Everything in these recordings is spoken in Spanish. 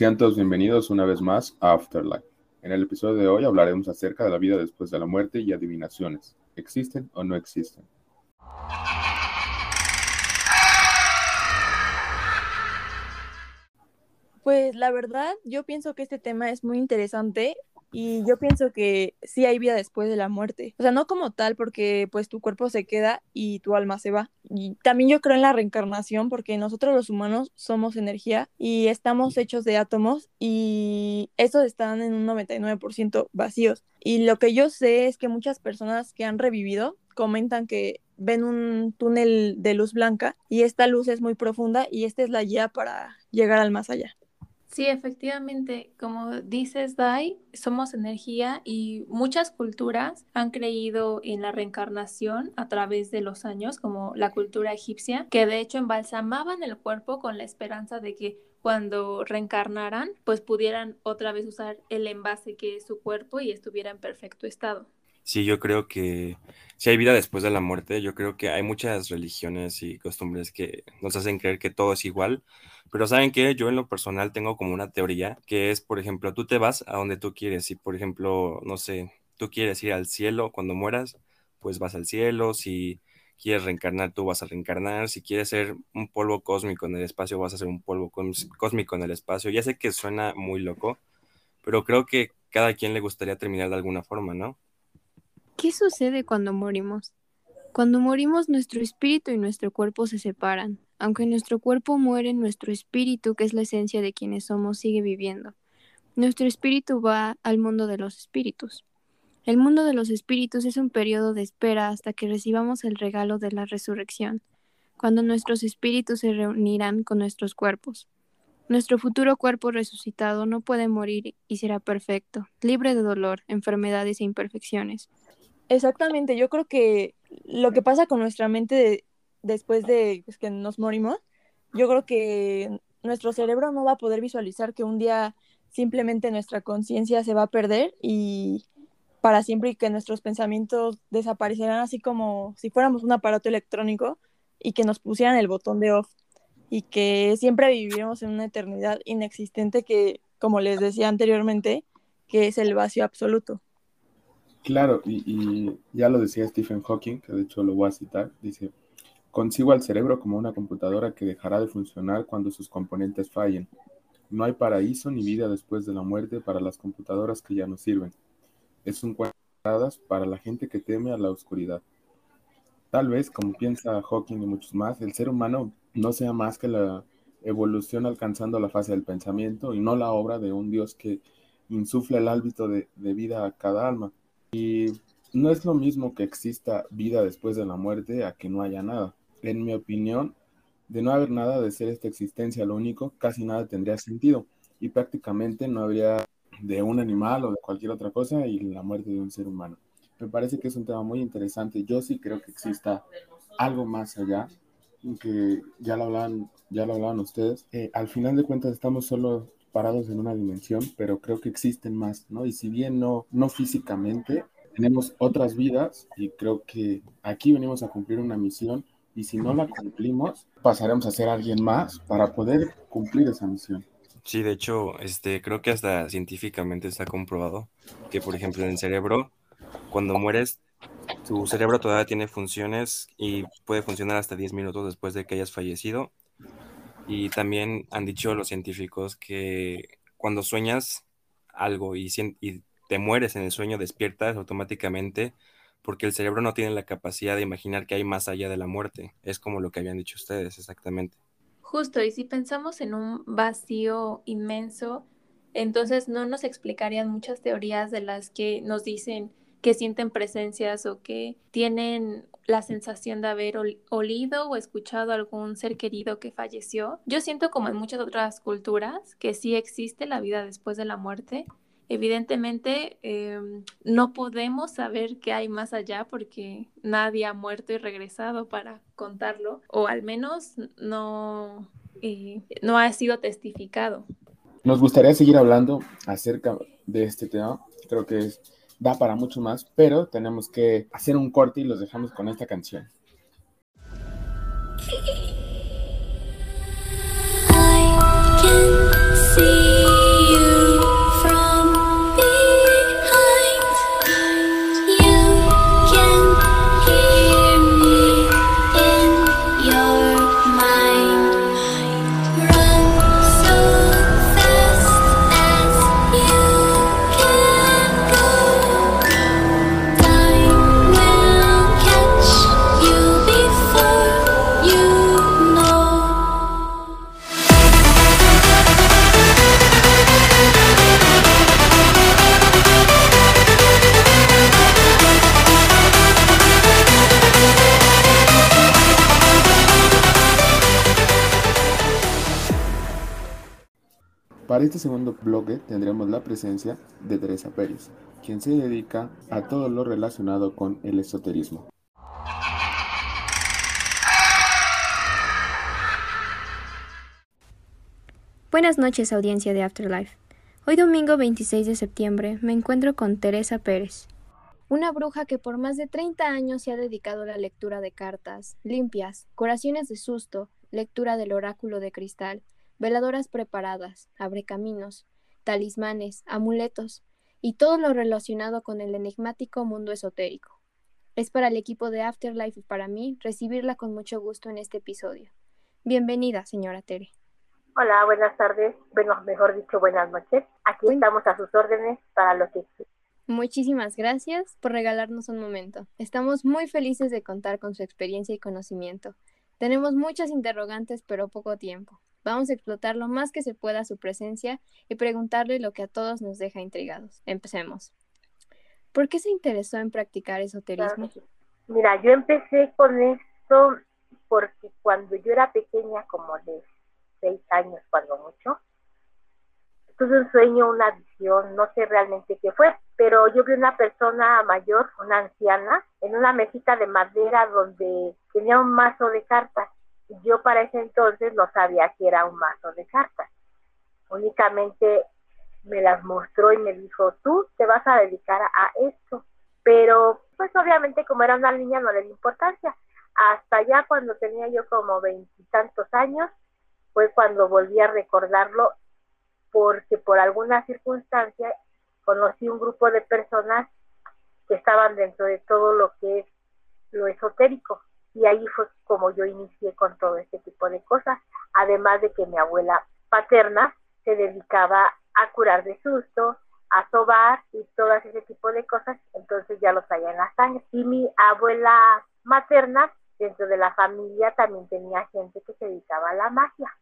Sean todos bienvenidos una vez más a Afterlife. En el episodio de hoy hablaremos acerca de la vida después de la muerte y adivinaciones. ¿Existen o no existen? Pues la verdad, yo pienso que este tema es muy interesante y yo pienso que sí hay vida después de la muerte. O sea, no como tal porque pues tu cuerpo se queda y tu alma se va. Y también yo creo en la reencarnación porque nosotros los humanos somos energía y estamos hechos de átomos y estos están en un 99% vacíos. Y lo que yo sé es que muchas personas que han revivido comentan que ven un túnel de luz blanca y esta luz es muy profunda y esta es la guía para llegar al más allá. Sí, efectivamente, como dices, Dai, somos energía y muchas culturas han creído en la reencarnación a través de los años, como la cultura egipcia, que de hecho embalsamaban el cuerpo con la esperanza de que cuando reencarnaran, pues pudieran otra vez usar el envase que es su cuerpo y estuviera en perfecto estado. Sí, yo creo que si hay vida después de la muerte, yo creo que hay muchas religiones y costumbres que nos hacen creer que todo es igual, pero saben que yo en lo personal tengo como una teoría que es, por ejemplo, tú te vas a donde tú quieres. Si, por ejemplo, no sé, tú quieres ir al cielo cuando mueras, pues vas al cielo. Si quieres reencarnar, tú vas a reencarnar. Si quieres ser un polvo cósmico en el espacio, vas a ser un polvo cósmico en el espacio. Ya sé que suena muy loco, pero creo que cada quien le gustaría terminar de alguna forma, ¿no? ¿Qué sucede cuando morimos? Cuando morimos, nuestro espíritu y nuestro cuerpo se separan. Aunque nuestro cuerpo muere, nuestro espíritu, que es la esencia de quienes somos, sigue viviendo. Nuestro espíritu va al mundo de los espíritus. El mundo de los espíritus es un periodo de espera hasta que recibamos el regalo de la resurrección, cuando nuestros espíritus se reunirán con nuestros cuerpos. Nuestro futuro cuerpo resucitado no puede morir y será perfecto, libre de dolor, enfermedades e imperfecciones. Exactamente, yo creo que lo que pasa con nuestra mente después de pues, que nos morimos, yo creo que nuestro cerebro no va a poder visualizar que un día simplemente nuestra conciencia se va a perder y para siempre y que nuestros pensamientos desaparecerán así como si fuéramos un aparato electrónico y que nos pusieran el botón de off y que siempre viviremos en una eternidad inexistente que, como les decía anteriormente, que es el vacío absoluto. Claro, y, y ya lo decía Stephen Hawking, que de hecho lo voy a citar, dice, Concibo al cerebro como una computadora que dejará de funcionar cuando sus componentes fallen. No hay paraíso ni vida después de la muerte para las computadoras que ya no sirven. Es un cuento para la gente que teme a la oscuridad. Tal vez, como piensa Hawking y muchos más, el ser humano no sea más que la evolución alcanzando la fase del pensamiento y no la obra de un Dios que insufla el hábito de, de vida a cada alma. Y no es lo mismo que exista vida después de la muerte a que no haya nada en mi opinión, de no haber nada de ser esta existencia lo único, casi nada tendría sentido y prácticamente no habría de un animal o de cualquier otra cosa y la muerte de un ser humano. Me parece que es un tema muy interesante. Yo sí creo que exista algo más allá, que ya lo hablan, ya lo hablaban ustedes. Eh, al final de cuentas estamos solo parados en una dimensión, pero creo que existen más, ¿no? Y si bien no, no físicamente, tenemos otras vidas y creo que aquí venimos a cumplir una misión y si no la cumplimos, pasaremos a ser alguien más para poder cumplir esa misión. Sí, de hecho, este, creo que hasta científicamente está comprobado que, por ejemplo, en el cerebro, cuando mueres, tu cerebro todavía tiene funciones y puede funcionar hasta 10 minutos después de que hayas fallecido. Y también han dicho los científicos que cuando sueñas algo y, te mueres en el sueño, despiertas automáticamente porque el cerebro no tiene la capacidad de imaginar que hay más allá de la muerte. Es como lo que habían dicho ustedes, exactamente. Justo, y si pensamos en un vacío inmenso, entonces no nos explicarían muchas teorías de las que nos dicen que sienten presencias o que tienen la sensación de haber olido o escuchado a algún ser querido que falleció. Yo siento como en muchas otras culturas que sí existe la vida después de la muerte, Evidentemente, em, no podemos saber qué hay más allá porque nadie ha muerto y regresado para contarlo, o al menos no, eh, no ha sido testificado. Nos gustaría seguir hablando acerca de este tema. Creo que da para mucho más, pero tenemos que hacer un corte y los dejamos con esta canción. Para este segundo bloque tendremos la presencia de Teresa Pérez, quien se dedica a todo lo relacionado con el esoterismo. Buenas noches audiencia de Afterlife. Hoy domingo 26 de septiembre me encuentro con Teresa Pérez, una bruja que por más de 30 años se ha dedicado a la lectura de cartas, limpias, curaciones de susto, lectura del oráculo de cristal, veladoras preparadas, abrecaminos, talismanes, amuletos y todo lo relacionado con el enigmático mundo esotérico. Es para el equipo de Afterlife y para mí recibirla con mucho gusto en este episodio. Bienvenida, señora Tere. Hola, buenas tardes, bueno, mejor dicho, buenas noches. Aquí estamos a sus órdenes para lo que Muchísimas gracias por regalarnos un momento. Estamos muy felices de contar con su experiencia y conocimiento. Tenemos muchas interrogantes, pero poco tiempo. Vamos a explotar lo más que se pueda su presencia y preguntarle lo que a todos nos deja intrigados. Empecemos. ¿Por qué se interesó en practicar esoterismo? Mira, yo empecé con esto porque cuando yo era pequeña, como de seis años, cuando mucho, tuve un sueño, una visión, no sé realmente qué fue, pero yo vi una persona mayor, una anciana, en una mesita de madera donde tenía un mazo de cartas. Yo para ese entonces no sabía que era un mazo de cartas. Únicamente me las mostró y me dijo, tú te vas a dedicar a esto. Pero pues obviamente como era una niña no le di importancia. Hasta ya cuando tenía yo como veintitantos años, fue cuando volví a recordarlo porque por alguna circunstancia conocí un grupo de personas que estaban dentro de todo lo que es lo esotérico y ahí fue como yo inicié con todo este tipo de cosas, además de que mi abuela paterna se dedicaba a curar de susto, a sobar y todo ese tipo de cosas, entonces ya lo traía en la sangre. Y mi abuela materna, dentro de la familia, también tenía gente que se dedicaba a la magia.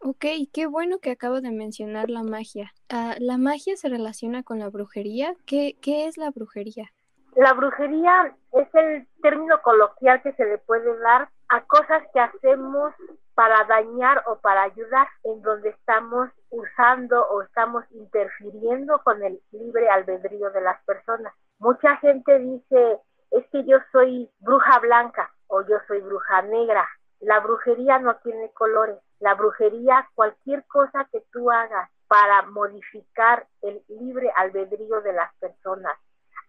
Ok, qué bueno que acabo de mencionar la magia. Ah, ¿La magia se relaciona con la brujería? ¿Qué, ¿Qué es la brujería? La brujería es el término coloquial que se le puede dar a cosas que hacemos para dañar o para ayudar, en donde estamos usando o estamos interfiriendo con el libre albedrío de las personas. Mucha gente dice, es que yo soy bruja blanca o yo soy bruja negra. La brujería no tiene colores la brujería, cualquier cosa que tú hagas para modificar el libre albedrío de las personas,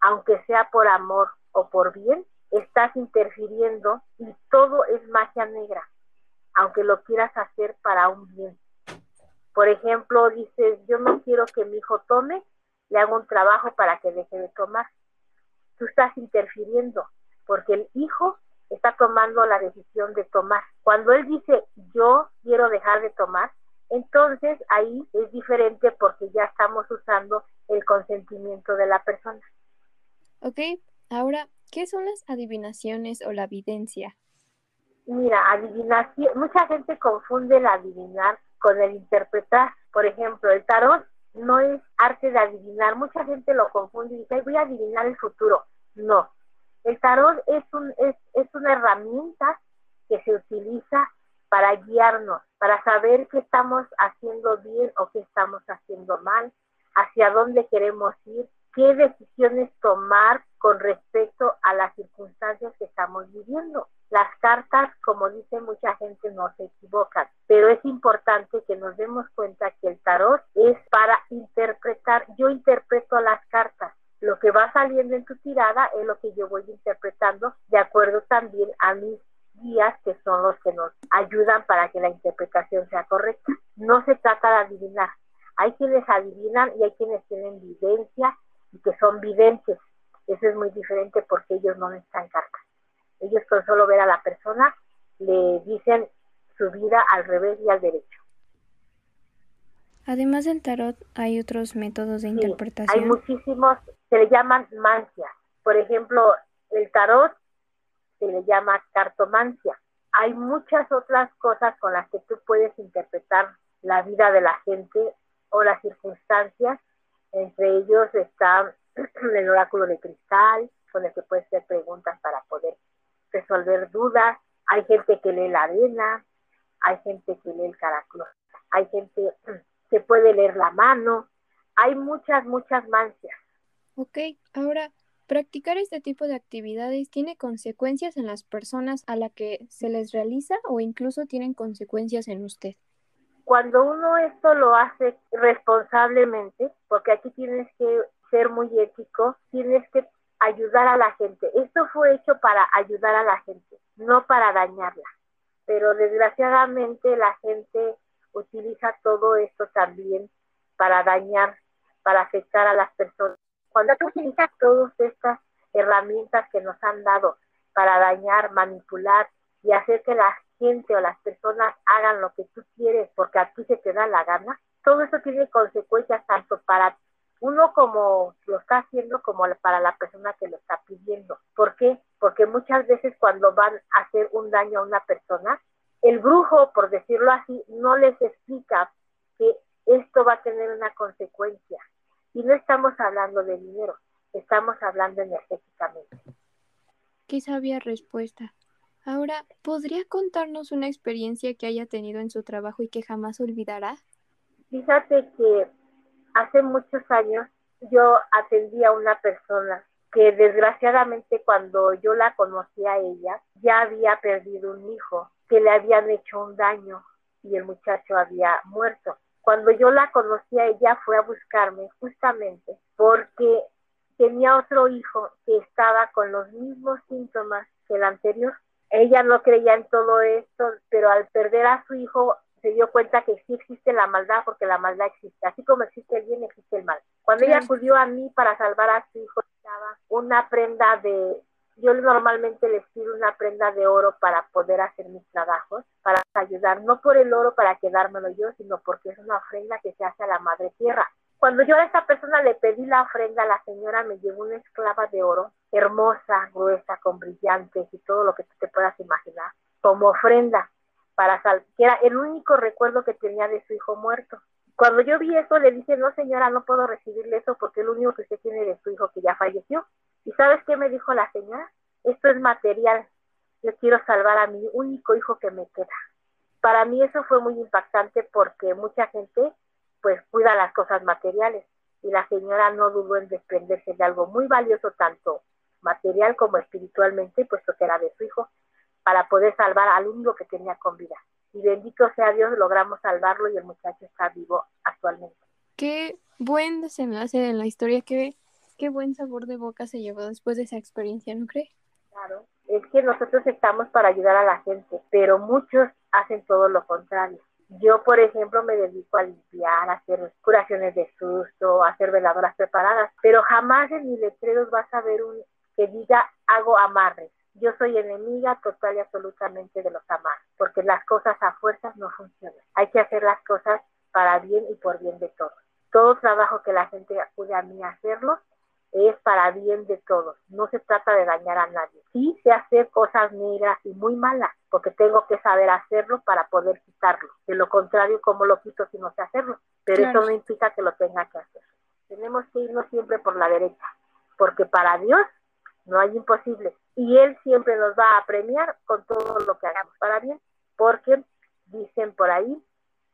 aunque sea por amor o por bien, estás interfiriendo y todo es magia negra, aunque lo quieras hacer para un bien. Por ejemplo, dices, yo no quiero que mi hijo tome, le hago un trabajo para que deje de tomar. Tú estás interfiriendo, porque el hijo está tomando la decisión de tomar. Cuando él dice yo quiero dejar de tomar, entonces ahí es diferente porque ya estamos usando el consentimiento de la persona. Ok, ahora, ¿qué son las adivinaciones o la evidencia? Mira, adivinación, mucha gente confunde el adivinar con el interpretar. Por ejemplo, el tarot no es arte de adivinar. Mucha gente lo confunde y dice, voy a adivinar el futuro. No, el tarot es, un, es, es una herramienta que se utiliza para guiarnos, para saber qué estamos haciendo bien o qué estamos haciendo mal, hacia dónde queremos ir, qué decisiones tomar con respecto a las circunstancias que estamos viviendo. Las cartas, como dice mucha gente, no se equivocan, pero es importante que nos demos cuenta que el tarot es para interpretar. Yo interpreto las cartas, lo que va saliendo en tu tirada es lo que yo voy interpretando de acuerdo también a mis guías que son los que nos ayudan para que la interpretación sea correcta. No se trata de adivinar. Hay quienes adivinan y hay quienes tienen vivencia que son videntes. Eso es muy diferente porque ellos no necesitan cartas. Ellos con solo ver a la persona le dicen su vida al revés y al derecho. Además del tarot, ¿hay otros métodos de interpretación? Hay muchísimos, se le llaman mancias. Por ejemplo, el tarot se le llama cartomancia. Hay muchas otras cosas con las que tú puedes interpretar la vida de la gente o las circunstancias. Entre ellos está el oráculo de cristal, con el que puedes hacer preguntas para poder resolver dudas. Hay gente que lee la arena, hay gente que lee el caracol, hay gente se puede leer la mano, hay muchas, muchas mancias. Ok, ahora, ¿practicar este tipo de actividades tiene consecuencias en las personas a las que se les realiza o incluso tienen consecuencias en usted? Cuando uno esto lo hace responsablemente, porque aquí tienes que ser muy ético, tienes que ayudar a la gente. Esto fue hecho para ayudar a la gente, no para dañarla. Pero desgraciadamente la gente utiliza todo esto también para dañar, para afectar a las personas. Cuando tú utilizas todas estas herramientas que nos han dado para dañar, manipular y hacer que la gente o las personas hagan lo que tú quieres porque a ti se te da la gana, todo eso tiene consecuencias tanto para uno como lo está haciendo como para la persona que lo está pidiendo. ¿Por qué? Porque muchas veces cuando van a hacer un daño a una persona, el brujo, por decirlo así, no les explica que esto va a tener una consecuencia. Y no estamos hablando de dinero, estamos hablando energéticamente. Qué sabia respuesta. Ahora, ¿podría contarnos una experiencia que haya tenido en su trabajo y que jamás olvidará? Fíjate que hace muchos años yo atendí a una persona que desgraciadamente cuando yo la conocí a ella ya había perdido un hijo, que le habían hecho un daño y el muchacho había muerto. Cuando yo la conocí a ella fue a buscarme justamente porque tenía otro hijo que estaba con los mismos síntomas que el anterior ella no creía en todo esto, pero al perder a su hijo se dio cuenta que sí existe la maldad porque la maldad existe. Así como existe el bien, existe el mal. Cuando ella acudió a mí para salvar a su hijo, estaba una prenda de, yo normalmente les pido una prenda de oro para poder hacer mis trabajos, para ayudar, no por el oro para quedármelo yo, sino porque es una ofrenda que se hace a la madre tierra. Cuando yo a esa persona le pedí la ofrenda, la señora me llevó una esclava de oro, hermosa, gruesa, con brillantes y todo lo que tú te puedas imaginar, como ofrenda, para sal que era el único recuerdo que tenía de su hijo muerto. Cuando yo vi eso, le dije, no señora, no puedo recibirle eso porque es lo único que usted tiene de su hijo que ya falleció. ¿Y sabes qué me dijo la señora? Esto es material. Yo quiero salvar a mi único hijo que me queda. Para mí eso fue muy impactante porque mucha gente pues cuida las cosas materiales y la señora no dudó en desprenderse de algo muy valioso tanto material como espiritualmente, puesto que era de su hijo, para poder salvar al único que tenía con vida. Y bendito sea Dios, logramos salvarlo y el muchacho está vivo actualmente. Qué buen desenlace en la historia, qué, qué buen sabor de boca se llevó después de esa experiencia, ¿no cree? Claro, es que nosotros estamos para ayudar a la gente, pero muchos hacen todo lo contrario. Yo, por ejemplo, me dedico a limpiar, a hacer curaciones de susto, a hacer veladoras preparadas, pero jamás en mis letreros vas a ver un que diga hago amarres. Yo soy enemiga total y absolutamente de los amarres, porque las cosas a fuerzas no funcionan. Hay que hacer las cosas para bien y por bien de todos. Todo trabajo que la gente acude a mí a hacerlo es para bien de todos. No se trata de dañar a nadie. Sí se hacer cosas negras y muy malas, porque tengo que saber hacerlo para poder quitarlo. De lo contrario, ¿cómo lo quito si no sé hacerlo? Pero eso no implica que lo tenga que hacer. Tenemos que irnos siempre por la derecha, porque para Dios no hay imposible. Y Él siempre nos va a premiar con todo lo que hagamos para bien, porque dicen por ahí,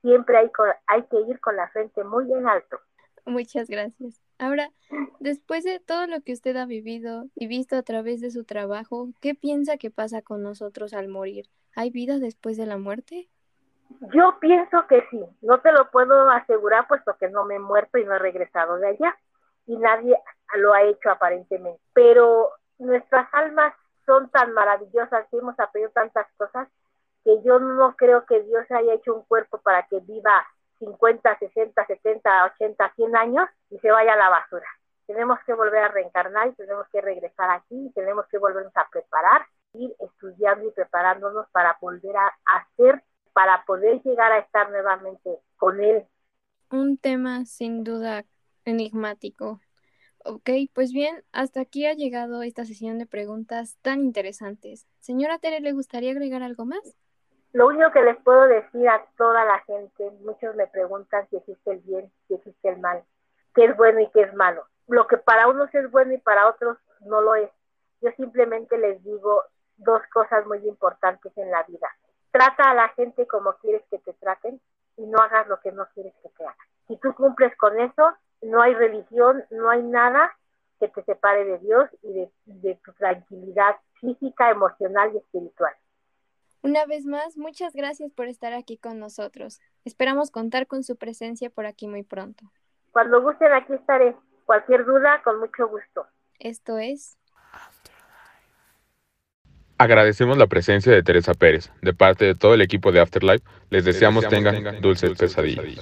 siempre hay, hay que ir con la frente muy en alto. Muchas gracias. Ahora, después de todo lo que usted ha vivido y visto a través de su trabajo, ¿qué piensa que pasa con nosotros al morir? ¿Hay vida después de la muerte? Yo pienso que sí. No te lo puedo asegurar puesto que no me he muerto y no he regresado de allá. Y nadie lo ha hecho aparentemente. Pero nuestras almas son tan maravillosas y hemos aprendido tantas cosas que yo no creo que Dios haya hecho un cuerpo para que viva 50, 60, 70, 80, 100 años y se vaya a la basura. Tenemos que volver a reencarnar y tenemos que regresar aquí y tenemos que volvernos a preparar, ir estudiando y preparándonos para volver a hacer, para poder llegar a estar nuevamente con Él. Un tema sin duda enigmático. Ok, pues bien, hasta aquí ha llegado esta sesión de preguntas tan interesantes. Señora Tere, ¿le gustaría agregar algo más? Lo único que les puedo decir a toda la gente, muchos me preguntan si existe el bien, si existe el mal, qué es bueno y qué es malo. Lo que para unos es bueno y para otros no lo es. Yo simplemente les digo dos cosas muy importantes en la vida. Trata a la gente como quieres que te traten y no hagas lo que no quieres que te haga. Si tú cumples con eso, no hay religión, no hay nada que te separe de Dios y de, de tu tranquilidad física, emocional y espiritual. Una vez más, muchas gracias por estar aquí con nosotros. Esperamos contar con su presencia por aquí muy pronto. Cuando gusten, aquí estaré. Cualquier duda, con mucho gusto. Esto es Agradecemos la presencia de Teresa Pérez. De parte de todo el equipo de Afterlife, les deseamos tengan dulces pesadillas.